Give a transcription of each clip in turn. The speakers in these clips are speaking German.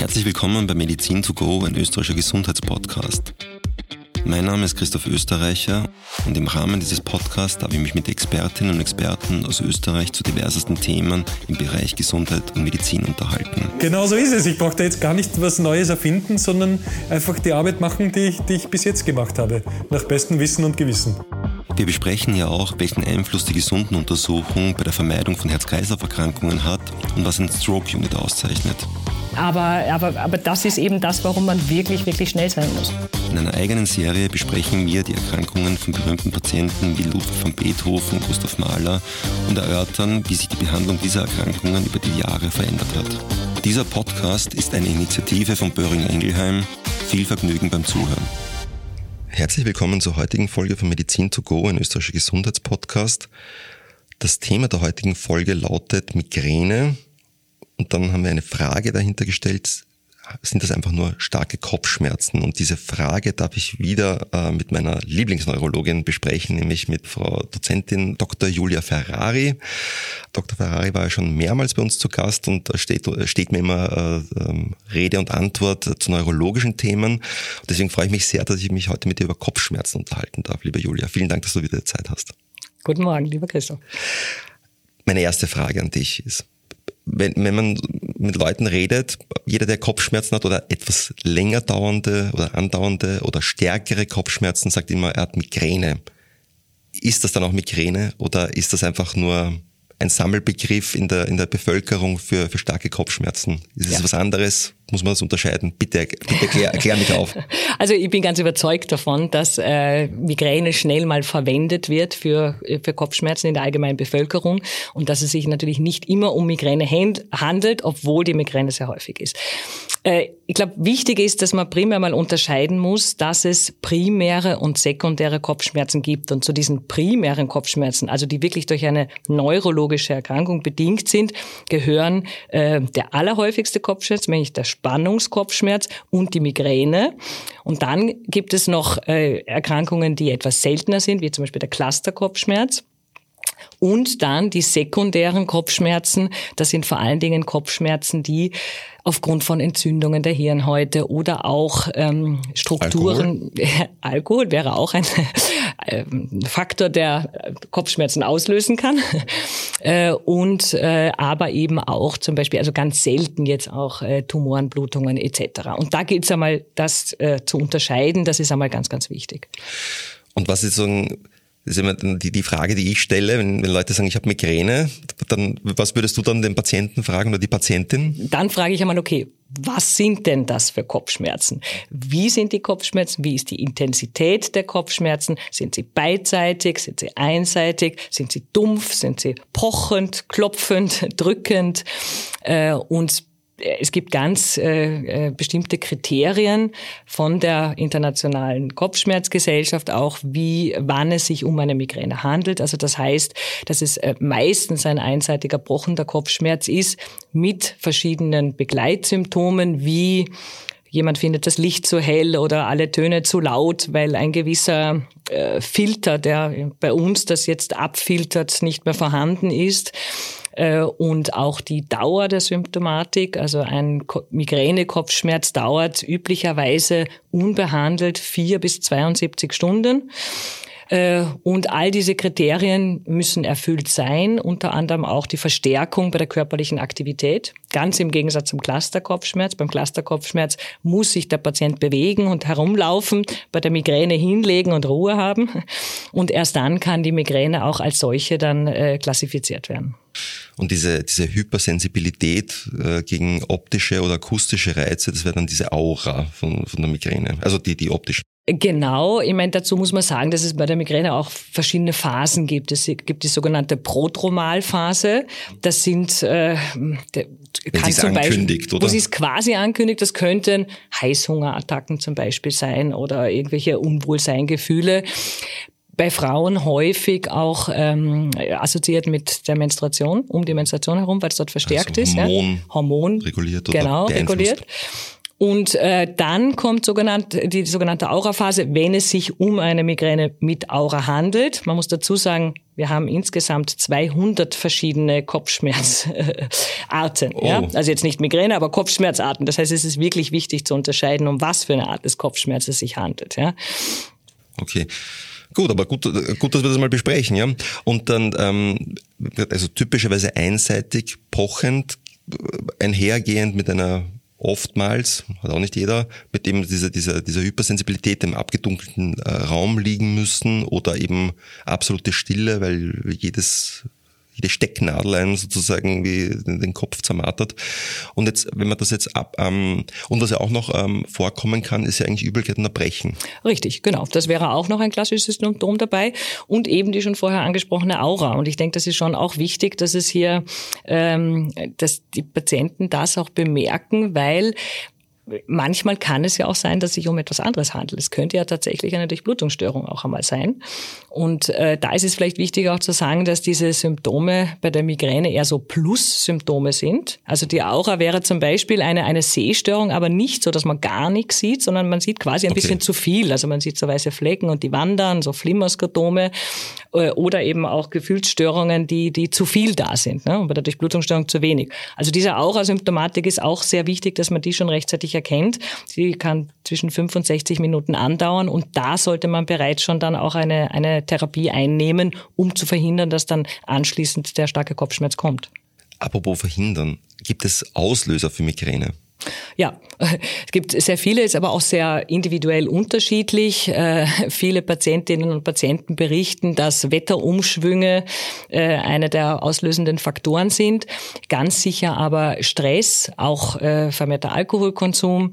Herzlich willkommen bei Medizin to go, ein österreichischer Gesundheitspodcast. Mein Name ist Christoph Österreicher und im Rahmen dieses Podcasts darf ich mich mit Expertinnen und Experten aus Österreich zu diversesten Themen im Bereich Gesundheit und Medizin unterhalten. Genau so ist es. Ich brauche da jetzt gar nicht was Neues erfinden, sondern einfach die Arbeit machen, die ich, die ich bis jetzt gemacht habe, nach bestem Wissen und Gewissen. Wir besprechen ja auch, welchen Einfluss die Gesundenuntersuchung bei der Vermeidung von Herz-Kreislauf-Erkrankungen hat und was ein Stroke-Unit auszeichnet. Aber, aber, aber das ist eben das, warum man wirklich, wirklich schnell sein muss. In einer eigenen Serie besprechen wir die Erkrankungen von berühmten Patienten wie Ludwig van Beethoven, Gustav Mahler und erörtern, wie sich die Behandlung dieser Erkrankungen über die Jahre verändert hat. Dieser Podcast ist eine Initiative von Böhringer Ingelheim. Viel Vergnügen beim Zuhören. Herzlich willkommen zur heutigen Folge von Medizin to go, ein österreichischer Gesundheitspodcast. Das Thema der heutigen Folge lautet Migräne. Und dann haben wir eine Frage dahinter gestellt. Sind das einfach nur starke Kopfschmerzen? Und diese Frage darf ich wieder äh, mit meiner Lieblingsneurologin besprechen, nämlich mit Frau Dozentin Dr. Julia Ferrari. Dr. Ferrari war ja schon mehrmals bei uns zu Gast und da steht, steht mir immer äh, ähm, Rede und Antwort zu neurologischen Themen. Und deswegen freue ich mich sehr, dass ich mich heute mit dir über Kopfschmerzen unterhalten darf, liebe Julia. Vielen Dank, dass du wieder Zeit hast. Guten Morgen, lieber Christoph. Meine erste Frage an dich ist, wenn, wenn man mit Leuten redet, jeder, der Kopfschmerzen hat oder etwas länger dauernde oder andauernde oder stärkere Kopfschmerzen, sagt immer, er hat Migräne. Ist das dann auch Migräne oder ist das einfach nur ein Sammelbegriff in der, in der Bevölkerung für, für starke Kopfschmerzen. Ist es ja. was anderes? Muss man das unterscheiden? Bitte, bitte klär, klär mich auf. Also ich bin ganz überzeugt davon, dass äh, Migräne schnell mal verwendet wird für, für Kopfschmerzen in der allgemeinen Bevölkerung und dass es sich natürlich nicht immer um Migräne handelt, obwohl die Migräne sehr häufig ist. Äh, ich glaube, wichtig ist, dass man primär mal unterscheiden muss, dass es primäre und sekundäre Kopfschmerzen gibt. Und zu diesen primären Kopfschmerzen, also die wirklich durch eine neurologische Erkrankung bedingt sind, gehören äh, der allerhäufigste Kopfschmerz, nämlich der Spannungskopfschmerz und die Migräne. Und dann gibt es noch äh, Erkrankungen, die etwas seltener sind, wie zum Beispiel der Clusterkopfschmerz. Und dann die sekundären Kopfschmerzen. Das sind vor allen Dingen Kopfschmerzen, die aufgrund von Entzündungen der Hirnhäute oder auch ähm, Strukturen. Alkohol, Alkohol wäre auch ein äh, Faktor, der Kopfschmerzen auslösen kann. Äh, und äh, aber eben auch zum Beispiel, also ganz selten jetzt auch äh, Tumoren, Blutungen etc. Und da gilt es einmal, das äh, zu unterscheiden. Das ist einmal ganz, ganz wichtig. Und was ist so ein das ist immer die, die Frage, die ich stelle, wenn, wenn Leute sagen, ich habe Migräne, dann was würdest du dann den Patienten fragen oder die Patientin? Dann frage ich einmal, okay, was sind denn das für Kopfschmerzen? Wie sind die Kopfschmerzen? Wie ist die Intensität der Kopfschmerzen? Sind sie beidseitig? Sind sie einseitig? Sind sie dumpf? Sind sie pochend, klopfend, drückend? Äh, und es gibt ganz äh, äh, bestimmte Kriterien von der internationalen Kopfschmerzgesellschaft auch, wie wann es sich um eine Migräne handelt. Also das heißt, dass es äh, meistens ein einseitiger brochender Kopfschmerz ist mit verschiedenen Begleitsymptomen wie jemand findet das Licht zu hell oder alle Töne zu laut, weil ein gewisser äh, Filter, der bei uns das jetzt abfiltert, nicht mehr vorhanden ist. Äh, und auch die Dauer der Symptomatik, also ein Migränekopfschmerz dauert üblicherweise unbehandelt vier bis 72 Stunden. Äh, und all diese Kriterien müssen erfüllt sein, unter anderem auch die Verstärkung bei der körperlichen Aktivität. Ganz im Gegensatz zum Clusterkopfschmerz. Beim Clusterkopfschmerz muss sich der Patient bewegen und herumlaufen, bei der Migräne hinlegen und Ruhe haben. Und erst dann kann die Migräne auch als solche dann äh, klassifiziert werden. Und diese, diese Hypersensibilität äh, gegen optische oder akustische Reize, das wäre dann diese Aura von, von der Migräne, also die, die optischen. Genau, ich meine, dazu muss man sagen, dass es bei der Migräne auch verschiedene Phasen gibt. Es gibt die sogenannte Prodromalphase. Das sind äh, der, kann zum Beispiel, oder? wo sie es quasi ankündigt, das könnten Heißhungerattacken zum Beispiel sein oder irgendwelche Unwohlseingefühle bei Frauen häufig auch ähm, assoziiert mit der Menstruation, um die Menstruation herum, weil es dort verstärkt also Hormon ist. Ja? Hormon reguliert oder Genau, reguliert. Und äh, dann kommt sogenannt, die sogenannte Auraphase, wenn es sich um eine Migräne mit Aura handelt. Man muss dazu sagen, wir haben insgesamt 200 verschiedene Kopfschmerzarten. Oh. Ja? Also jetzt nicht Migräne, aber Kopfschmerzarten. Das heißt, es ist wirklich wichtig zu unterscheiden, um was für eine Art des Kopfschmerzes sich handelt. Ja? Okay. Gut, aber gut, gut, dass wir das mal besprechen, ja. Und dann, ähm, also typischerweise einseitig, pochend, einhergehend mit einer oftmals, hat auch nicht jeder, mit dem dieser, dieser, dieser Hypersensibilität im abgedunkelten äh, Raum liegen müssen oder eben absolute Stille, weil jedes jede Stecknadel einen sozusagen wie den Kopf zermartert. Und jetzt, wenn man das jetzt ab, ähm, und was ja auch noch ähm, vorkommen kann, ist ja eigentlich Übelkeit und Erbrechen. Richtig, genau. Das wäre auch noch ein klassisches Symptom dabei und eben die schon vorher angesprochene Aura. Und ich denke, das ist schon auch wichtig, dass es hier, ähm, dass die Patienten das auch bemerken, weil manchmal kann es ja auch sein, dass sich um etwas anderes handelt. Es könnte ja tatsächlich eine Durchblutungsstörung auch einmal sein. Und äh, da ist es vielleicht wichtig auch zu sagen, dass diese Symptome bei der Migräne eher so Plus-Symptome sind. Also die Aura wäre zum Beispiel eine, eine Sehstörung, aber nicht so, dass man gar nichts sieht, sondern man sieht quasi ein okay. bisschen zu viel. Also man sieht so weiße Flecken und die wandern, so Flimmerskotome oder eben auch Gefühlsstörungen, die, die zu viel da sind ne? und bei der Durchblutungsstörung zu wenig. Also diese Aura-Symptomatik ist auch sehr wichtig, dass man die schon rechtzeitig erkennt. Sie kann zwischen 65 Minuten andauern und da sollte man bereits schon dann auch eine, eine Therapie einnehmen, um zu verhindern, dass dann anschließend der starke Kopfschmerz kommt. Apropos verhindern, gibt es Auslöser für Migräne? Ja, es gibt sehr viele, ist aber auch sehr individuell unterschiedlich. Äh, viele Patientinnen und Patienten berichten, dass Wetterumschwünge äh, einer der auslösenden Faktoren sind. Ganz sicher aber Stress, auch äh, vermehrter Alkoholkonsum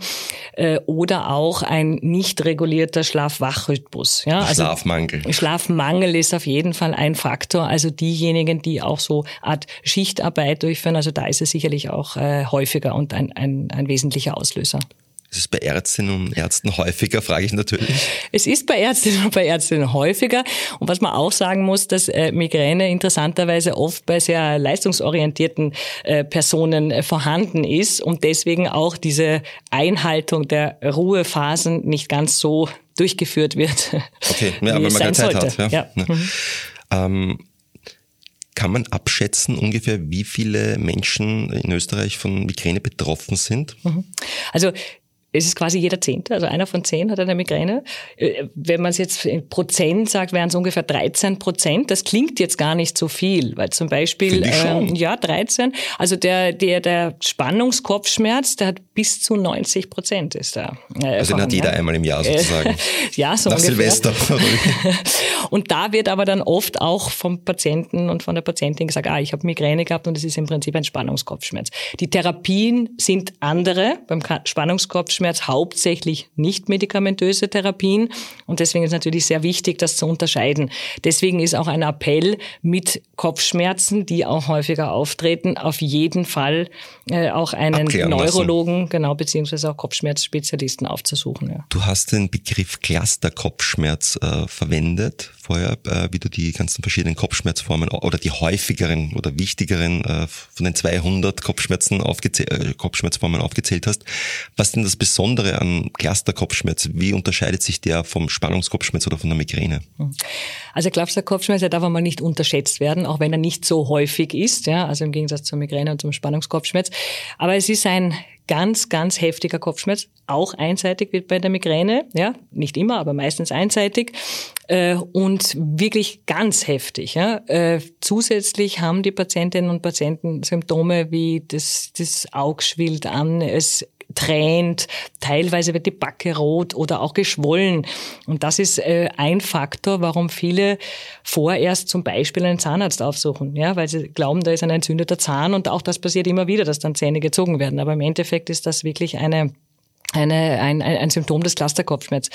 oder auch ein nicht regulierter Schlaf-Wach-Rhythmus. Ja, also Schlafmangel. Schlafmangel ist auf jeden Fall ein Faktor. Also diejenigen, die auch so Art Schichtarbeit durchführen, also da ist es sicherlich auch häufiger und ein, ein ein wesentlicher Auslöser. Ist es bei Ärztinnen und Ärzten häufiger, frage ich natürlich. Es ist bei Ärztinnen und bei Ärztinnen häufiger. Und was man auch sagen muss, dass äh, Migräne interessanterweise oft bei sehr leistungsorientierten äh, Personen äh, vorhanden ist und deswegen auch diese Einhaltung der Ruhephasen nicht ganz so durchgeführt wird. Okay, ja, weil man keine Zeit sollte. hat. Ja. ja. Mhm. Ähm, kann man abschätzen ungefähr, wie viele Menschen in Österreich von Migräne betroffen sind? Mhm. Also es ist quasi jeder Zehnte, also einer von zehn hat eine Migräne. Äh, wenn man es jetzt in Prozent sagt, wären es ungefähr 13 Prozent. Das klingt jetzt gar nicht so viel, weil zum Beispiel, äh, ja, 13. Also der, der, der Spannungskopfschmerz, der hat bis zu 90 Prozent ist da. Äh, also den hat jeder einmal im Jahr sozusagen. ja, so Nach ungefähr. Silvester. und da wird aber dann oft auch vom Patienten und von der Patientin gesagt, ah, ich habe Migräne gehabt und es ist im Prinzip ein Spannungskopfschmerz. Die Therapien sind andere beim Spannungskopfschmerz Kopfschmerz hauptsächlich nicht medikamentöse Therapien. Und deswegen ist natürlich sehr wichtig, das zu unterscheiden. Deswegen ist auch ein Appell mit Kopfschmerzen, die auch häufiger auftreten, auf jeden Fall äh, auch einen Neurologen, lassen. genau, beziehungsweise auch Kopfschmerzspezialisten aufzusuchen. Ja. Du hast den Begriff Cluster-Kopfschmerz äh, verwendet vorher, äh, wie du die ganzen verschiedenen Kopfschmerzformen oder die häufigeren oder wichtigeren äh, von den 200 Kopfschmerzen aufgezäh äh, Kopfschmerzformen aufgezählt hast. Was denn das Besondere an Cluster-Kopfschmerz? Wie unterscheidet sich der vom Spannungskopfschmerz oder von der Migräne? Hm. Also Cluster-Kopfschmerz, darf einmal nicht unterschätzt werden, auch wenn er nicht so häufig ist, ja, also im Gegensatz zur Migräne und zum Spannungskopfschmerz. Aber es ist ein ganz, ganz heftiger Kopfschmerz, auch einseitig wird bei der Migräne, ja, nicht immer, aber meistens einseitig äh, und wirklich ganz heftig. Ja. Äh, zusätzlich haben die Patientinnen und Patienten Symptome wie das, das Aug schwillt an, es tränt, teilweise wird die Backe rot oder auch geschwollen. Und das ist äh, ein Faktor, warum viele vorerst zum Beispiel einen Zahnarzt aufsuchen, ja, weil sie glauben, da ist ein entzündeter Zahn und auch das passiert immer wieder, dass dann Zähne gezogen werden. Aber im Endeffekt ist das wirklich eine eine, ein, ein Symptom des Clusterkopfschmerz.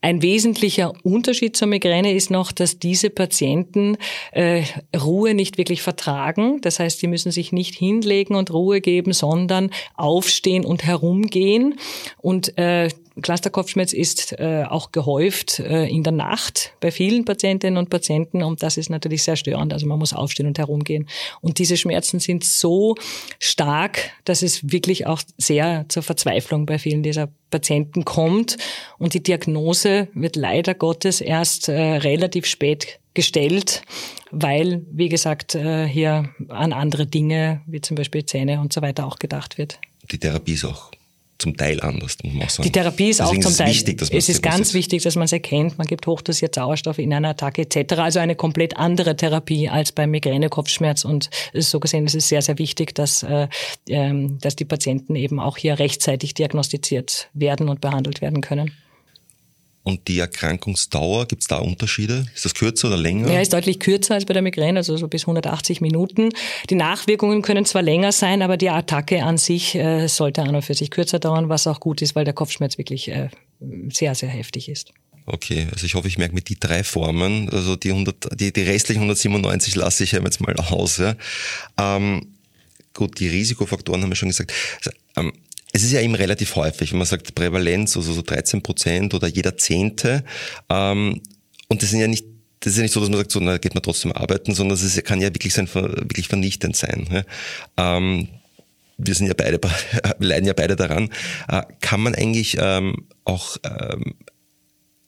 Ein wesentlicher Unterschied zur Migräne ist noch, dass diese Patienten äh, Ruhe nicht wirklich vertragen. Das heißt, sie müssen sich nicht hinlegen und Ruhe geben, sondern aufstehen und herumgehen. Und äh, Clusterkopfschmerz ist äh, auch gehäuft äh, in der Nacht bei vielen Patientinnen und Patienten und das ist natürlich sehr störend. Also man muss aufstehen und herumgehen. Und diese Schmerzen sind so stark, dass es wirklich auch sehr zur Verzweiflung bei vielen dieser Patienten kommt. Und die Diagnose wird leider Gottes erst äh, relativ spät gestellt, weil, wie gesagt, äh, hier an andere Dinge, wie zum Beispiel Zähne und so weiter auch gedacht wird. Die Therapie ist auch zum Teil anders, muss man sagen. Die Therapie ist Deswegen auch zum Teil. Wichtig, dass es ist ganz wichtig, dass man es erkennt. Man gibt hochdosiert Sauerstoff in einer Attacke etc. Also eine komplett andere Therapie als beim Migräne-Kopfschmerz. Und so gesehen ist es sehr, sehr wichtig, dass, äh, ähm, dass die Patienten eben auch hier rechtzeitig diagnostiziert werden und behandelt werden können. Und die Erkrankungsdauer, gibt es da Unterschiede? Ist das kürzer oder länger? Ja, ist deutlich kürzer als bei der Migräne, also so bis 180 Minuten. Die Nachwirkungen können zwar länger sein, aber die Attacke an sich äh, sollte an und für sich kürzer dauern, was auch gut ist, weil der Kopfschmerz wirklich äh, sehr, sehr heftig ist. Okay, also ich hoffe, ich merke mir die drei Formen, also die, 100, die, die restlichen 197 lasse ich jetzt mal aus. Ja. Ähm, gut, die Risikofaktoren haben wir schon gesagt. Also, ähm, es ist ja eben relativ häufig, wenn man sagt Prävalenz, also so 13 Prozent oder jeder Zehnte. Ähm, und das sind ja nicht das ist ja nicht so, dass man sagt, so, na, geht man trotzdem arbeiten, sondern es kann ja wirklich sein, wirklich vernichtend sein. Ja. Ähm, wir sind ja beide, leiden ja beide daran. Äh, kann man eigentlich ähm, auch ähm,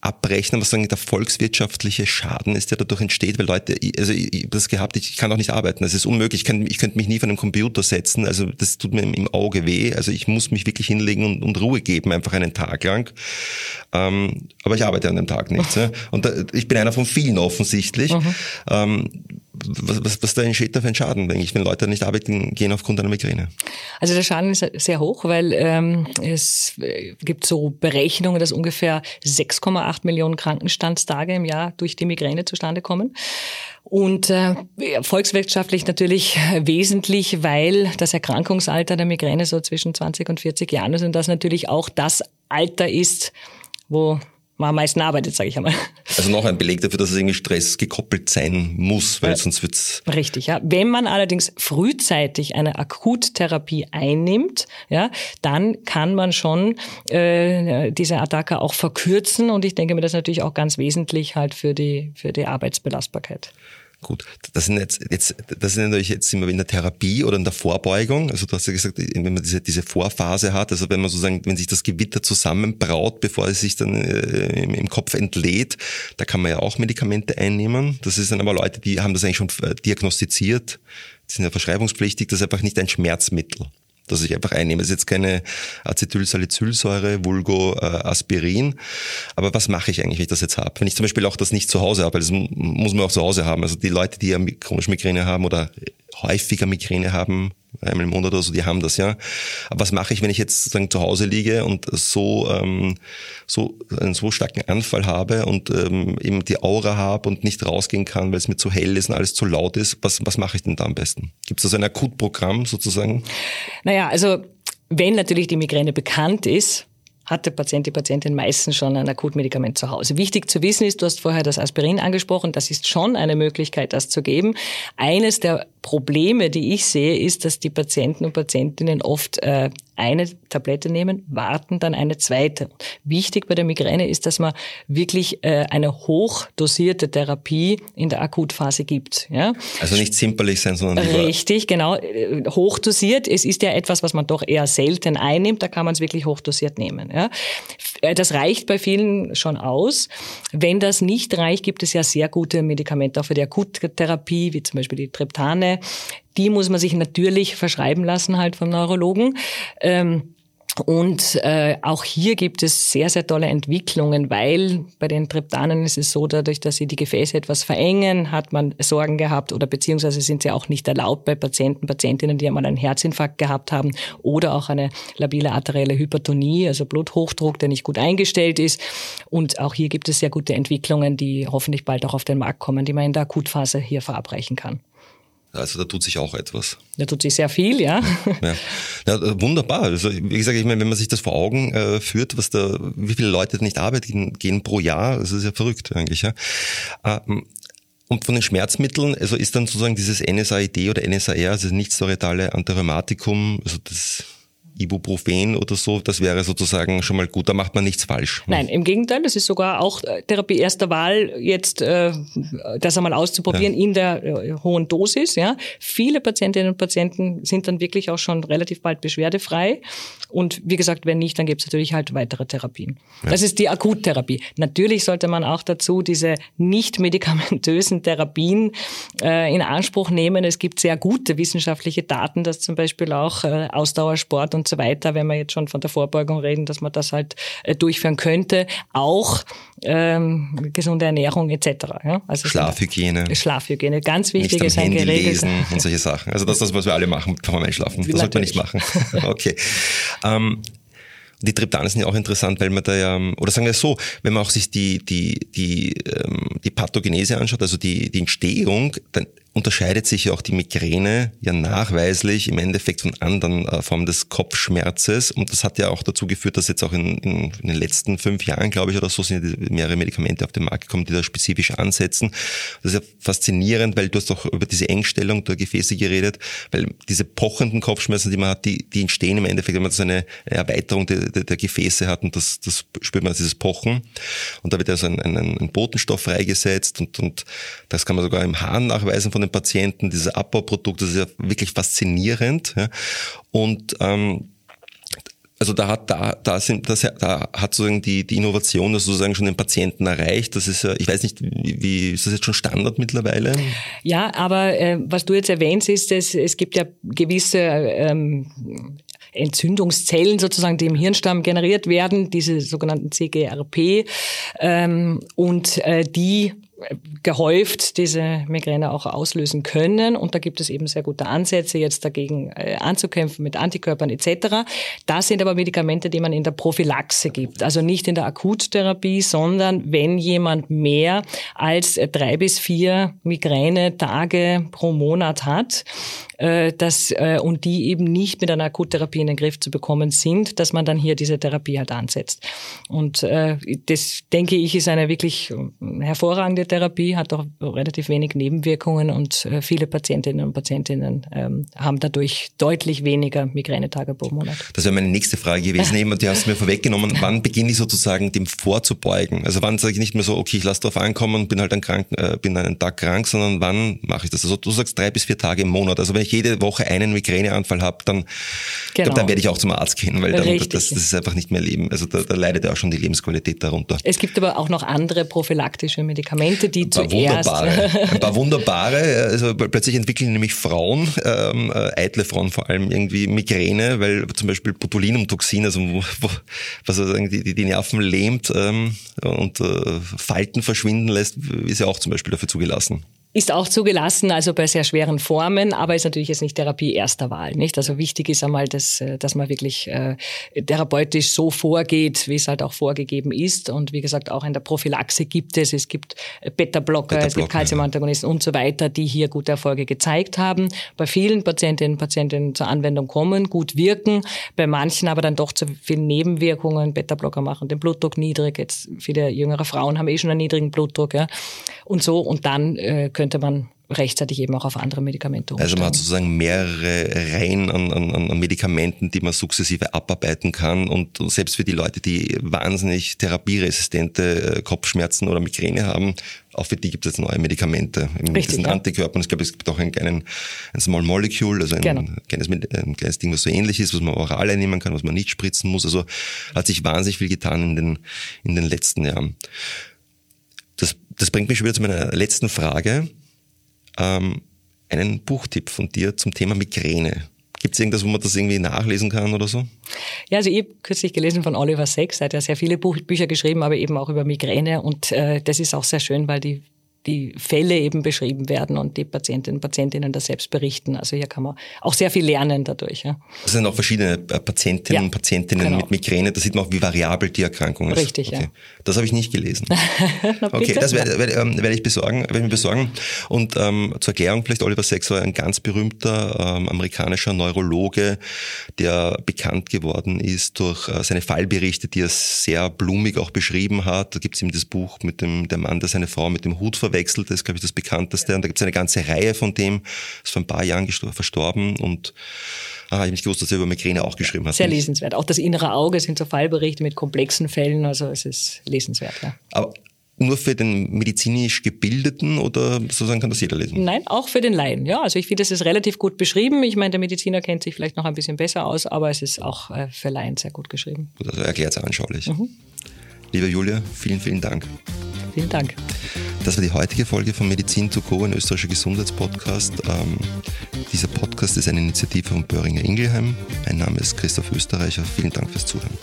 abrechnen, was sagen der volkswirtschaftliche Schaden ist, der dadurch entsteht, weil Leute, also ich, ich das gehabt, ich kann auch nicht arbeiten, das ist unmöglich, ich, kann, ich könnte mich nie von einem Computer setzen, also das tut mir im Auge weh, also ich muss mich wirklich hinlegen und, und Ruhe geben, einfach einen Tag lang, ähm, aber ich arbeite an dem Tag nicht. Ja? Und da, ich bin einer von vielen offensichtlich. Mhm. Ähm, was, was, was da entsteht da für ein Schaden, denke wenn Leute nicht arbeiten gehen aufgrund einer Migräne? Also der Schaden ist sehr hoch, weil ähm, es gibt so Berechnungen, dass ungefähr 6,8 Millionen Krankenstandstage im Jahr durch die Migräne zustande kommen. Und äh, volkswirtschaftlich natürlich wesentlich, weil das Erkrankungsalter der Migräne so zwischen 20 und 40 Jahren ist und das natürlich auch das Alter ist, wo man am meisten arbeitet, sage ich einmal. Also noch ein Beleg dafür, dass es irgendwie Stress gekoppelt sein muss, weil ja, sonst wird's Richtig, ja. Wenn man allerdings frühzeitig eine Akuttherapie einnimmt, ja, dann kann man schon äh, diese Attacke auch verkürzen und ich denke mir, das ist natürlich auch ganz wesentlich halt für die für die Arbeitsbelastbarkeit. Gut, das sind jetzt, jetzt, das sind natürlich jetzt immer in der Therapie oder in der Vorbeugung. Also du hast ja gesagt, wenn man diese, diese Vorphase hat, also wenn man sozusagen, wenn sich das Gewitter zusammenbraut, bevor es sich dann äh, im, im, Kopf entlädt, da kann man ja auch Medikamente einnehmen. Das ist dann aber Leute, die haben das eigentlich schon äh, diagnostiziert, sind ja verschreibungspflichtig, das ist einfach nicht ein Schmerzmittel das ich einfach einnehme. Das ist jetzt keine Acetylsalicylsäure, Vulgo äh, Aspirin. Aber was mache ich eigentlich, wenn ich das jetzt habe? Wenn ich zum Beispiel auch das nicht zu Hause habe, weil das muss man auch zu Hause haben. Also die Leute, die ja chronische Migräne haben oder häufiger Migräne haben, einmal im Monat oder so, die haben das ja. Aber was mache ich, wenn ich jetzt sozusagen zu Hause liege und so, ähm, so einen so starken Anfall habe und ähm, eben die Aura habe und nicht rausgehen kann, weil es mir zu hell ist und alles zu laut ist? Was, was mache ich denn da am besten? Gibt es da so ein Akutprogramm sozusagen? Naja, also wenn natürlich die Migräne bekannt ist, hat der Patient, die Patientin meistens schon ein Akutmedikament zu Hause. Wichtig zu wissen ist, du hast vorher das Aspirin angesprochen, das ist schon eine Möglichkeit, das zu geben. Eines der Probleme, die ich sehe, ist, dass die Patienten und Patientinnen oft äh, eine Tablette nehmen, warten dann eine zweite. Wichtig bei der Migräne ist, dass man wirklich äh, eine hochdosierte Therapie in der Akutphase gibt. Ja? Also nicht zimperlich sein, sondern richtig, genau, hochdosiert. Es ist ja etwas, was man doch eher selten einnimmt. Da kann man es wirklich hochdosiert nehmen. Ja? Äh, das reicht bei vielen schon aus. Wenn das nicht reicht, gibt es ja sehr gute Medikamente auch für die Akuttherapie, wie zum Beispiel die Triptane die muss man sich natürlich verschreiben lassen halt vom Neurologen. Ähm, und äh, auch hier gibt es sehr, sehr tolle Entwicklungen, weil bei den Triptanen ist es so, dadurch, dass sie die Gefäße etwas verengen, hat man Sorgen gehabt oder beziehungsweise sind sie auch nicht erlaubt bei Patienten, Patientinnen, die einmal einen Herzinfarkt gehabt haben oder auch eine labile arterielle Hypertonie, also Bluthochdruck, der nicht gut eingestellt ist. Und auch hier gibt es sehr gute Entwicklungen, die hoffentlich bald auch auf den Markt kommen, die man in der Akutphase hier verabreichen kann. Also da tut sich auch etwas. Da tut sich sehr viel, ja. ja. ja wunderbar. Also wie gesagt, ich meine, wenn man sich das vor Augen äh, führt, was da, wie viele Leute nicht arbeiten gehen pro Jahr, das ist ja verrückt eigentlich. Ja. Ähm, und von den Schmerzmitteln, also ist dann sozusagen dieses NSAID oder NSAR, also nicht steroidale Antirheumatikum, also das Ibuprofen oder so, das wäre sozusagen schon mal gut, da macht man nichts falsch. Nein, im Gegenteil, das ist sogar auch äh, Therapie erster Wahl, jetzt äh, das einmal auszuprobieren ja. in der äh, hohen Dosis. Ja. Viele Patientinnen und Patienten sind dann wirklich auch schon relativ bald beschwerdefrei. Und wie gesagt, wenn nicht, dann gibt es natürlich halt weitere Therapien. Ja. Das ist die Akuttherapie. Natürlich sollte man auch dazu diese nicht medikamentösen Therapien äh, in Anspruch nehmen. Es gibt sehr gute wissenschaftliche Daten, dass zum Beispiel auch äh, Ausdauersport und so weiter, wenn wir jetzt schon von der Vorbeugung reden, dass man das halt äh, durchführen könnte. Auch ähm, gesunde Ernährung etc. Ja? Also Schlafhygiene. Schlafhygiene, ganz wichtig ist ein Handy lesen und solche Sachen. Also das ist das, was wir alle machen vor dem Einschlafen. Das sollte man nicht machen. okay. Ähm, die Triptane sind ja auch interessant, weil man da ja, oder sagen wir es so, wenn man auch sich die, die, die, ähm, die Pathogenese anschaut, also die, die Entstehung, dann unterscheidet sich ja auch die Migräne ja nachweislich im Endeffekt von anderen äh, Formen des Kopfschmerzes. Und das hat ja auch dazu geführt, dass jetzt auch in, in, in den letzten fünf Jahren, glaube ich, oder so, sind mehrere Medikamente auf den Markt gekommen, die da spezifisch ansetzen. Das ist ja faszinierend, weil du hast auch über diese Engstellung der Gefäße geredet, weil diese pochenden Kopfschmerzen, die man hat, die, die entstehen im Endeffekt, wenn man so eine, Erweiterung der, der, der, Gefäße hat und das, das spürt man, dieses Pochen. Und da wird also ein, ein, ein Botenstoff freigesetzt und, und das kann man sogar im Hahn nachweisen von den Patienten, diese Abbauprodukte, das ist ja wirklich faszinierend. Ja. Und ähm, also da hat da da sind das da hat sozusagen die die Innovation das sozusagen schon den Patienten erreicht. Das ist ja ich weiß nicht wie ist das jetzt schon Standard mittlerweile? Ja, aber äh, was du jetzt erwähnst ist, es es gibt ja gewisse ähm, Entzündungszellen sozusagen, die im Hirnstamm generiert werden, diese sogenannten CGRP ähm, und äh, die gehäuft diese Migräne auch auslösen können. Und da gibt es eben sehr gute Ansätze, jetzt dagegen äh, anzukämpfen mit Antikörpern etc. Das sind aber Medikamente, die man in der Prophylaxe gibt. Also nicht in der Akuttherapie, sondern wenn jemand mehr als drei bis vier Migräne-Tage pro Monat hat, äh, dass, äh, und die eben nicht mit einer Akuttherapie in den Griff zu bekommen sind, dass man dann hier diese Therapie halt ansetzt. Und äh, das, denke ich, ist eine wirklich hervorragende Therapie, hat auch relativ wenig Nebenwirkungen und äh, viele Patientinnen und Patientinnen ähm, haben dadurch deutlich weniger Migränetage pro Monat. Das wäre meine nächste Frage gewesen. Ja. Du hast mir vorweggenommen, wann beginne ich sozusagen dem vorzubeugen? Also wann sage ich nicht mehr so, okay, ich lasse drauf ankommen und bin halt dann krank, äh, bin einen Tag krank, sondern wann mache ich das? Also du sagst drei bis vier Tage im Monat. Also wenn ich jede Woche einen Migräneanfall habe, dann, genau. dann werde ich auch zum Arzt gehen, weil dann, das, das, ist einfach nicht mehr Leben. Also da, da leidet ja auch schon die Lebensqualität darunter. Es gibt aber auch noch andere prophylaktische Medikamente, die ein paar zuerst... Wunderbare, ein paar wunderbare. Also plötzlich entwickeln nämlich Frauen, ähm, äh, eitle Frauen vor allem, irgendwie Migräne, weil zum Beispiel Botulinumtoxin, also wo, was die, die, die Nerven lähmt ähm, und äh, Falten verschwinden lässt, ist ja auch zum Beispiel dafür zugelassen. Ist auch zugelassen, also bei sehr schweren Formen, aber ist natürlich jetzt nicht Therapie erster Wahl. Nicht? Also wichtig ist einmal, dass, äh, dass man wirklich äh, therapeutisch so vorgeht, wie es halt auch vorgegeben ist. Und wie gesagt, auch in der Prophylaxe gibt es, es gibt Beta-Blocker, Beta es gibt Calcium-Antagonisten ja. und so weiter, die hier gute Erfolge gezeigt haben. Bei vielen Patientinnen und Patienten zur Anwendung kommen, gut wirken, bei manchen aber dann doch zu vielen Nebenwirkungen. Beta-Blocker machen den Blutdruck niedrig, jetzt viele jüngere Frauen haben eh schon einen niedrigen Blutdruck. Ja? Und so, und dann äh, könnte man rechtzeitig eben auch auf andere Medikamente umsteigen. Also man hat sozusagen mehrere Reihen an, an, an Medikamenten, die man sukzessive abarbeiten kann und selbst für die Leute, die wahnsinnig therapieresistente äh, Kopfschmerzen oder Migräne haben, auch für die gibt es jetzt neue Medikamente. Richtig, das sind ja. Antikörper ich glaube, es gibt auch einen kleinen ein Small Molecule, also ein, genau. kleines, ein kleines Ding, was so ähnlich ist, was man oral einnehmen kann, was man nicht spritzen muss. Also hat sich wahnsinnig viel getan in den, in den letzten Jahren. Das, bringt mich schon wieder zu meiner letzten Frage. Ähm, einen Buchtipp von dir zum Thema Migräne. Gibt es irgendwas, wo man das irgendwie nachlesen kann oder so? Ja, also ich habe kürzlich gelesen von Oliver Sacks, er hat ja sehr viele Buch Bücher geschrieben, aber eben auch über Migräne und äh, das ist auch sehr schön, weil die die Fälle eben beschrieben werden und die Patientinnen und Patientinnen das selbst berichten. Also hier kann man auch sehr viel lernen dadurch. Ja. Das sind auch verschiedene äh, Patientinnen und ja, Patientinnen genau. mit Migräne. Da sieht man auch, wie variabel die Erkrankung ist. Richtig, okay. ja. Das habe ich nicht gelesen. okay, das werde, werde, ähm, werde ich besorgen, werde ich mir besorgen. Und ähm, zur Erklärung vielleicht, Oliver Sacks war ein ganz berühmter ähm, amerikanischer Neurologe, der bekannt geworden ist durch äh, seine Fallberichte, die er sehr blumig auch beschrieben hat. Da gibt es ihm das Buch mit dem der Mann, der seine Frau mit dem Hut verwendet verwechselt, das ist, glaube ich, das bekannteste. Und da gibt es eine ganze Reihe von dem, ist vor ein paar Jahren verstorben und Ah, ich habe nicht gewusst, dass er über Migräne auch geschrieben hat. Sehr lesenswert. Auch das innere Auge sind so Fallberichte mit komplexen Fällen, also es ist lesenswert, ja. Aber nur für den medizinisch Gebildeten oder sozusagen kann das jeder lesen? Nein, auch für den Laien. Ja, also ich finde, das ist relativ gut beschrieben. Ich meine, der Mediziner kennt sich vielleicht noch ein bisschen besser aus, aber es ist auch äh, für Laien sehr gut geschrieben. Gut, also erklärt es anschaulich. Mhm. Liebe Julia, vielen, vielen Dank. Vielen Dank. Das war die heutige Folge von Medizin to go, ein österreichischer Gesundheitspodcast. Ähm, dieser Podcast ist eine Initiative von Böhringer Ingelheim. Mein Name ist Christoph Österreicher. Vielen Dank fürs Zuhören.